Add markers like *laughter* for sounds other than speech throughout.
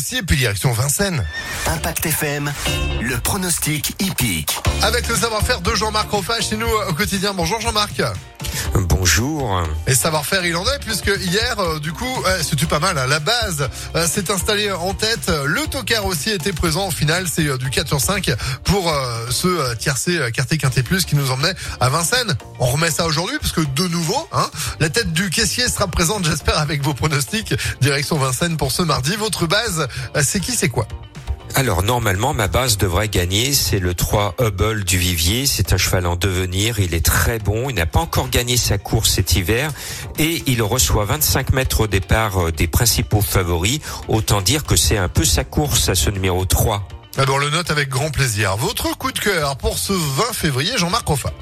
aussi, et puis direction Vincennes. Impact FM, le pronostic hippique. Avec le savoir-faire de Jean-Marc Roffa chez nous au quotidien. Bonjour Jean-Marc. Bonjour. Et savoir-faire, il en est, puisque hier, euh, du coup, euh, c'était pas mal. hein, la base euh, s'est installée en tête. Le tocard aussi était présent. Au final, c'est euh, du 4 sur 5 pour ce tiercé quartier quintet plus qui nous emmenait à Vincennes. On remet ça aujourd'hui, parce que de nouveau, hein, la tête du caissier sera présente, *laughs* j'espère, avec vos pronostics. Direction Vincennes pour ce mardi. Votre base, c'est qui, c'est quoi? Alors normalement ma base devrait gagner, c'est le 3 Hubble du Vivier, c'est un cheval en devenir, il est très bon, il n'a pas encore gagné sa course cet hiver et il reçoit 25 mètres au départ euh, des principaux favoris, autant dire que c'est un peu sa course à ce numéro 3. Ah ben, le note avec grand plaisir. Votre coup de cœur pour ce 20 février, Jean-Marc Roffa.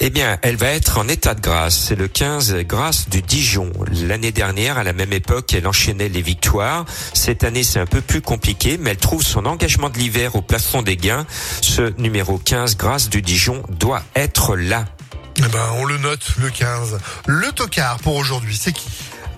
Eh bien, elle va être en état de grâce. C'est le 15 grâce du Dijon. L'année dernière, à la même époque, elle enchaînait les victoires. Cette année, c'est un peu plus compliqué, mais elle trouve son engagement de l'hiver au plafond des gains. Ce numéro 15 grâce du Dijon doit être là. Eh ben, on le note, le 15. Le tocard pour aujourd'hui, c'est qui?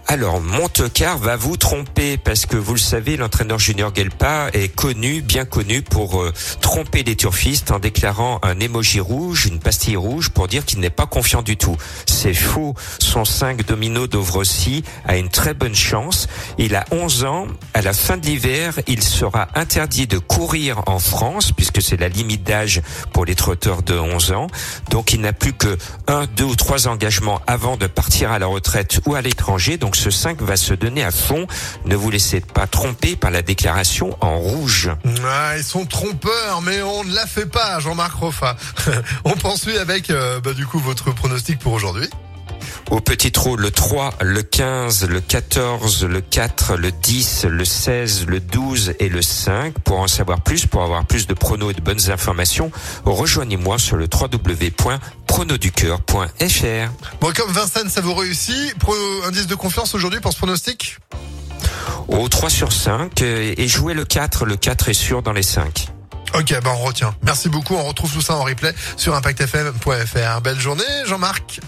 Alors, Montecar va vous tromper parce que vous le savez, l'entraîneur Junior Gelpa est connu, bien connu pour euh, tromper les turfistes en déclarant un émoji rouge, une pastille rouge pour dire qu'il n'est pas confiant du tout. C'est faux. Son 5 domino d'Ovrossi a une très bonne chance. Il a 11 ans. À la fin de l'hiver, il sera interdit de courir en France puisque c'est la limite d'âge pour les trotteurs de 11 ans. Donc, il n'a plus que un, deux ou trois engagements avant de partir à la retraite ou à l'étranger. Ce 5 va se donner à fond. Ne vous laissez pas tromper par la déclaration en rouge. ah, Ils sont trompeurs, mais on ne la fait pas, Jean-Marc Roffa. *laughs* on poursuit avec, euh, bah, du coup, votre pronostic pour aujourd'hui. Au petit trot, le 3, le 15, le 14, le 4, le 10, le 16, le 12 et le 5. Pour en savoir plus, pour avoir plus de pronos et de bonnes informations, rejoignez-moi sur le www.pronoducœur.fr. Bon, comme Vincennes, ça vous réussit. Indice de confiance aujourd'hui pour ce pronostic? Au 3 sur 5 euh, et jouez le 4. Le 4 est sûr dans les 5. Ok, ben on retient. Merci beaucoup. On retrouve tout ça en replay sur impactfm.fr. Belle journée, Jean-Marc.